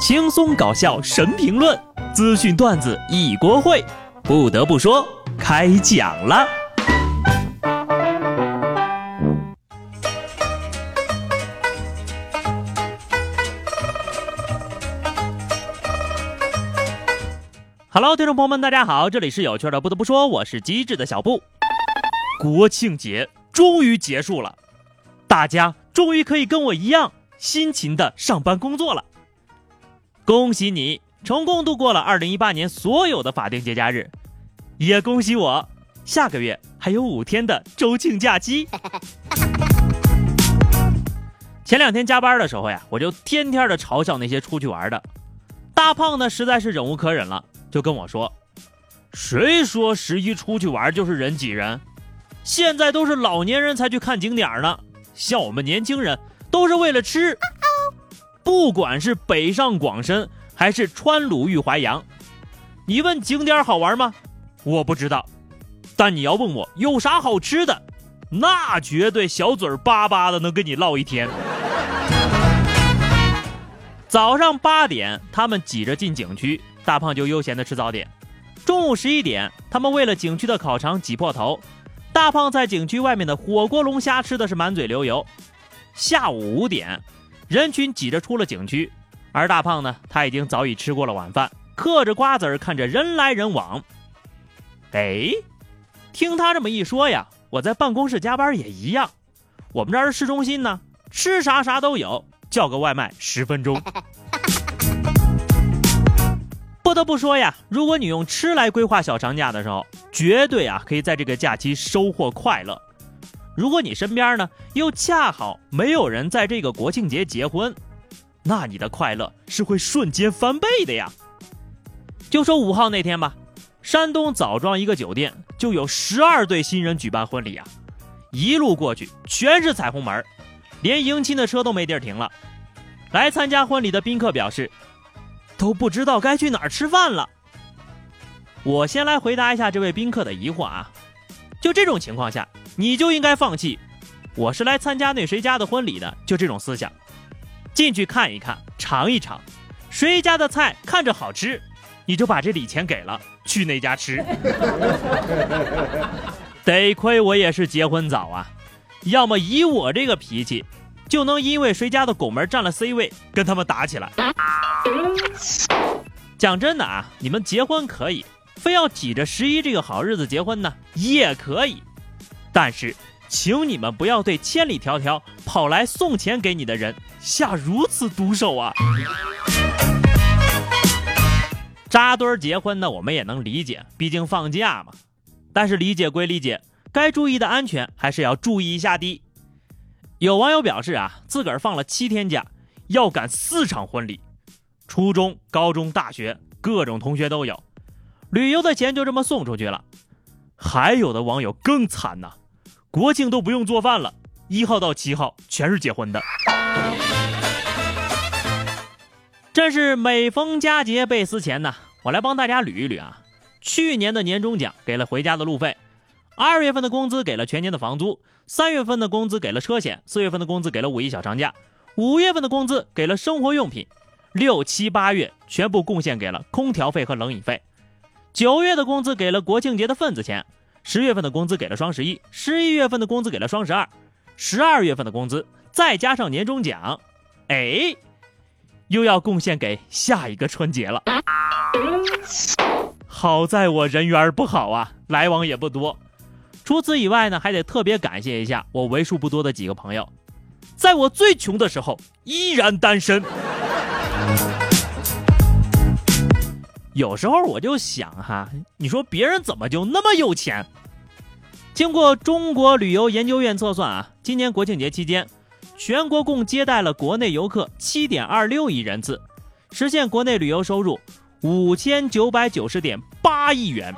轻松搞笑神评论，资讯段子一锅烩。不得不说，开讲了。Hello，听众朋友们，大家好，这里是有趣的。不得不说，我是机智的小布。国庆节终于结束了，大家终于可以跟我一样辛勤的上班工作了。恭喜你成功度过了二零一八年所有的法定节假日，也恭喜我下个月还有五天的周庆假期。前两天加班的时候呀，我就天天的嘲笑那些出去玩的。大胖呢，实在是忍无可忍了。就跟我说，谁说十一出去玩就是人挤人？现在都是老年人才去看景点呢，像我们年轻人都是为了吃。不管是北上广深还是川鲁豫淮扬，你问景点好玩吗？我不知道。但你要问我有啥好吃的，那绝对小嘴巴巴的能跟你唠一天。早上八点，他们挤着进景区。大胖就悠闲的吃早点。中午十一点，他们为了景区的烤肠挤破头。大胖在景区外面的火锅龙虾吃的是满嘴流油。下午五点，人群挤着出了景区，而大胖呢，他已经早已吃过了晚饭，嗑着瓜子儿看着人来人往。哎，听他这么一说呀，我在办公室加班也一样。我们这儿是市中心呢，吃啥啥都有，叫个外卖十分钟。不得不说呀，如果你用吃来规划小长假的时候，绝对啊可以在这个假期收获快乐。如果你身边呢又恰好没有人在这个国庆节结婚，那你的快乐是会瞬间翻倍的呀。就说五号那天吧，山东枣庄一个酒店就有十二对新人举办婚礼啊，一路过去全是彩虹门，连迎亲的车都没地儿停了。来参加婚礼的宾客表示。都不知道该去哪儿吃饭了。我先来回答一下这位宾客的疑惑啊，就这种情况下，你就应该放弃。我是来参加那谁家的婚礼的，就这种思想，进去看一看，尝一尝，谁家的菜看着好吃，你就把这礼钱给了，去那家吃。得亏我也是结婚早啊，要么以我这个脾气。就能因为谁家的拱门占了 C 位，跟他们打起来。讲真的啊，你们结婚可以，非要挤着十一这个好日子结婚呢，也可以。但是，请你们不要对千里迢迢跑来送钱给你的人下如此毒手啊！扎堆儿结婚呢，我们也能理解，毕竟放假嘛。但是理解归理解，该注意的安全还是要注意一下的。有网友表示啊，自个儿放了七天假，要赶四场婚礼，初中、高中、大学各种同学都有，旅游的钱就这么送出去了。还有的网友更惨呐，国庆都不用做饭了，一号到七号全是结婚的。真是每逢佳节倍思钱呐！我来帮大家捋一捋啊，去年的年终奖给了回家的路费。二月份的工资给了全年的房租，三月份的工资给了车险，四月份的工资给了五一小长假，五月份的工资给了生活用品，六七八月全部贡献给了空调费和冷饮费，九月的工资给了国庆节的份子钱，十月份的工资给了双十一，十一月份的工资给了双十二，十二月份的工资再加上年终奖，哎，又要贡献给下一个春节了。好在我人缘不好啊，来往也不多。除此以外呢，还得特别感谢一下我为数不多的几个朋友，在我最穷的时候依然单身。有时候我就想哈，你说别人怎么就那么有钱？经过中国旅游研究院测算啊，今年国庆节期间，全国共接待了国内游客七点二六亿人次，实现国内旅游收入五千九百九十点八亿元。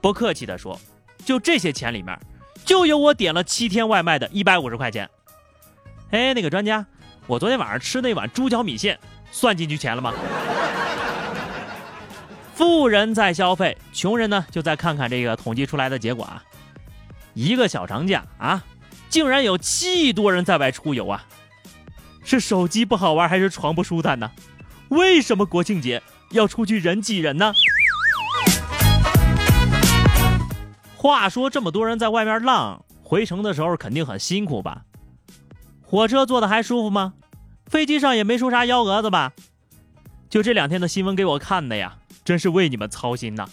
不客气的说。就这些钱里面，就有我点了七天外卖的一百五十块钱。哎，那个专家，我昨天晚上吃那碗猪脚米线算进去钱了吗？富人在消费，穷人呢就再看看这个统计出来的结果啊。一个小长假啊，竟然有七亿多人在外出游啊！是手机不好玩，还是床不舒坦呢？为什么国庆节要出去人挤人呢？话说这么多人在外面浪，回城的时候肯定很辛苦吧？火车坐的还舒服吗？飞机上也没出啥幺蛾子吧？就这两天的新闻给我看的呀，真是为你们操心呐。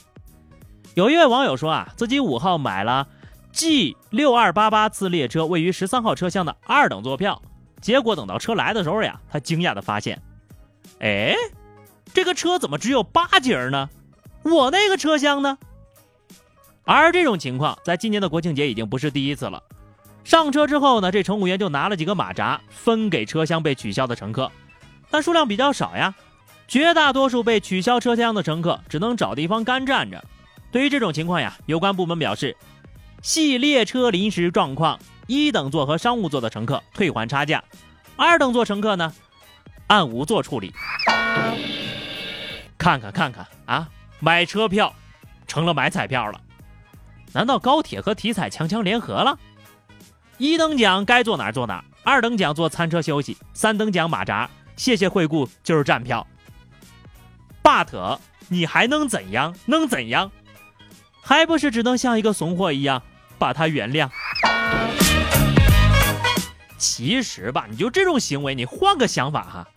有一位网友说啊，自己五号买了 G 六二八八次列车位于十三号车厢的二等座票，结果等到车来的时候呀，他惊讶的发现，哎，这个车怎么只有八节呢？我那个车厢呢？而这种情况在今年的国庆节已经不是第一次了。上车之后呢，这乘务员就拿了几个马扎分给车厢被取消的乘客，但数量比较少呀。绝大多数被取消车厢的乘客只能找地方干站着。对于这种情况呀，有关部门表示，系列车临时状况，一等座和商务座的乘客退还差价，二等座乘客呢按无座处理。看看看看啊，买车票成了买彩票了。难道高铁和体彩强强联合了？一等奖该坐哪坐哪，二等奖坐餐车休息，三等奖马扎，谢谢惠顾就是站票。But 你还能怎样？能怎样？还不是只能像一个怂货一样把他原谅。其实吧，你就这种行为，你换个想法哈。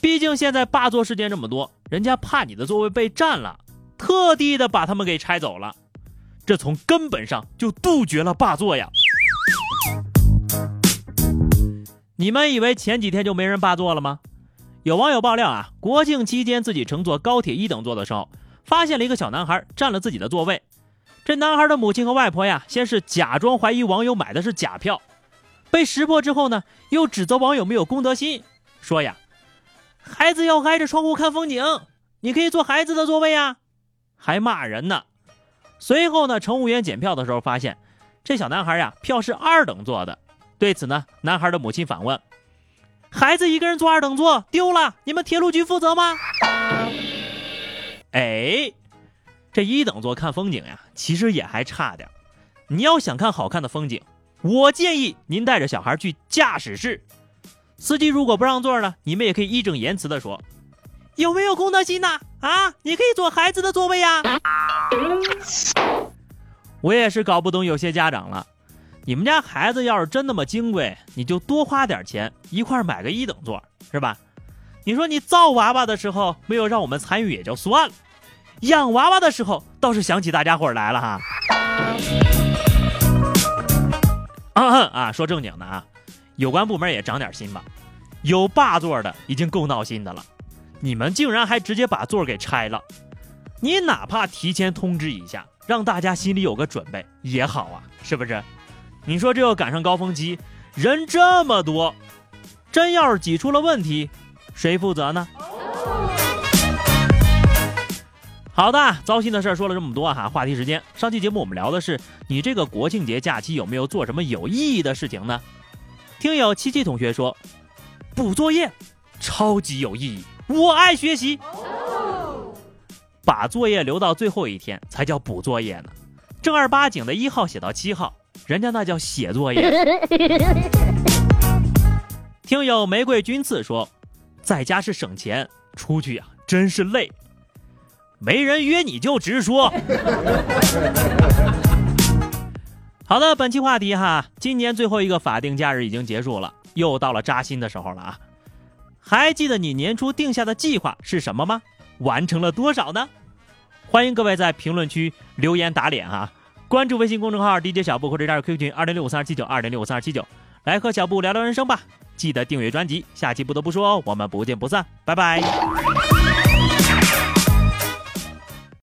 毕竟现在霸座事件这么多，人家怕你的座位被占了，特地的把他们给拆走了，这从根本上就杜绝了霸座呀。你们以为前几天就没人霸座了吗？有网友爆料啊，国庆期间自己乘坐高铁一等座的时候，发现了一个小男孩占了自己的座位。这男孩的母亲和外婆呀，先是假装怀疑网友买的是假票，被识破之后呢，又指责网友没有公德心，说呀，孩子要挨着窗户看风景，你可以坐孩子的座位呀，还骂人呢。随后呢，乘务员检票的时候发现，这小男孩呀，票是二等座的。对此呢，男孩的母亲反问：“孩子一个人坐二等座丢了，你们铁路局负责吗？”哎，这一等座看风景呀，其实也还差点。你要想看好看的风景，我建议您带着小孩去驾驶室。司机如果不让座呢，你们也可以义正言辞的说：“有没有公德心呐？啊，你可以坐孩子的座位呀。”我也是搞不懂有些家长了。你们家孩子要是真那么金贵，你就多花点钱一块买个一等座，是吧？你说你造娃娃的时候没有让我们参与也就算了，养娃娃的时候倒是想起大家伙来了哈。啊啊，说正经的啊，有关部门也长点心吧。有霸座的已经够闹心的了，你们竟然还直接把座给拆了。你哪怕提前通知一下，让大家心里有个准备也好啊，是不是？你说这要赶上高峰期，人这么多，真要是挤出了问题，谁负责呢？好的，糟心的事儿说了这么多哈，话题时间。上期节目我们聊的是你这个国庆节假期有没有做什么有意义的事情呢？听友七七同学说，补作业，超级有意义，我爱学习，把作业留到最后一天才叫补作业呢，正儿八经的一号写到七号。人家那叫写作业。听友玫瑰君次说，在家是省钱，出去呀真是累。没人约你就直说。好的，本期话题哈，今年最后一个法定假日已经结束了，又到了扎心的时候了啊！还记得你年初定下的计划是什么吗？完成了多少呢？欢迎各位在评论区留言打脸哈。关注微信公众号 DJ 小布或者加入 QQ 群二零六五三二七九二零六五三二七九，来和小布聊聊人生吧。记得订阅专辑，下期不得不说哦，我们不见不散，拜拜。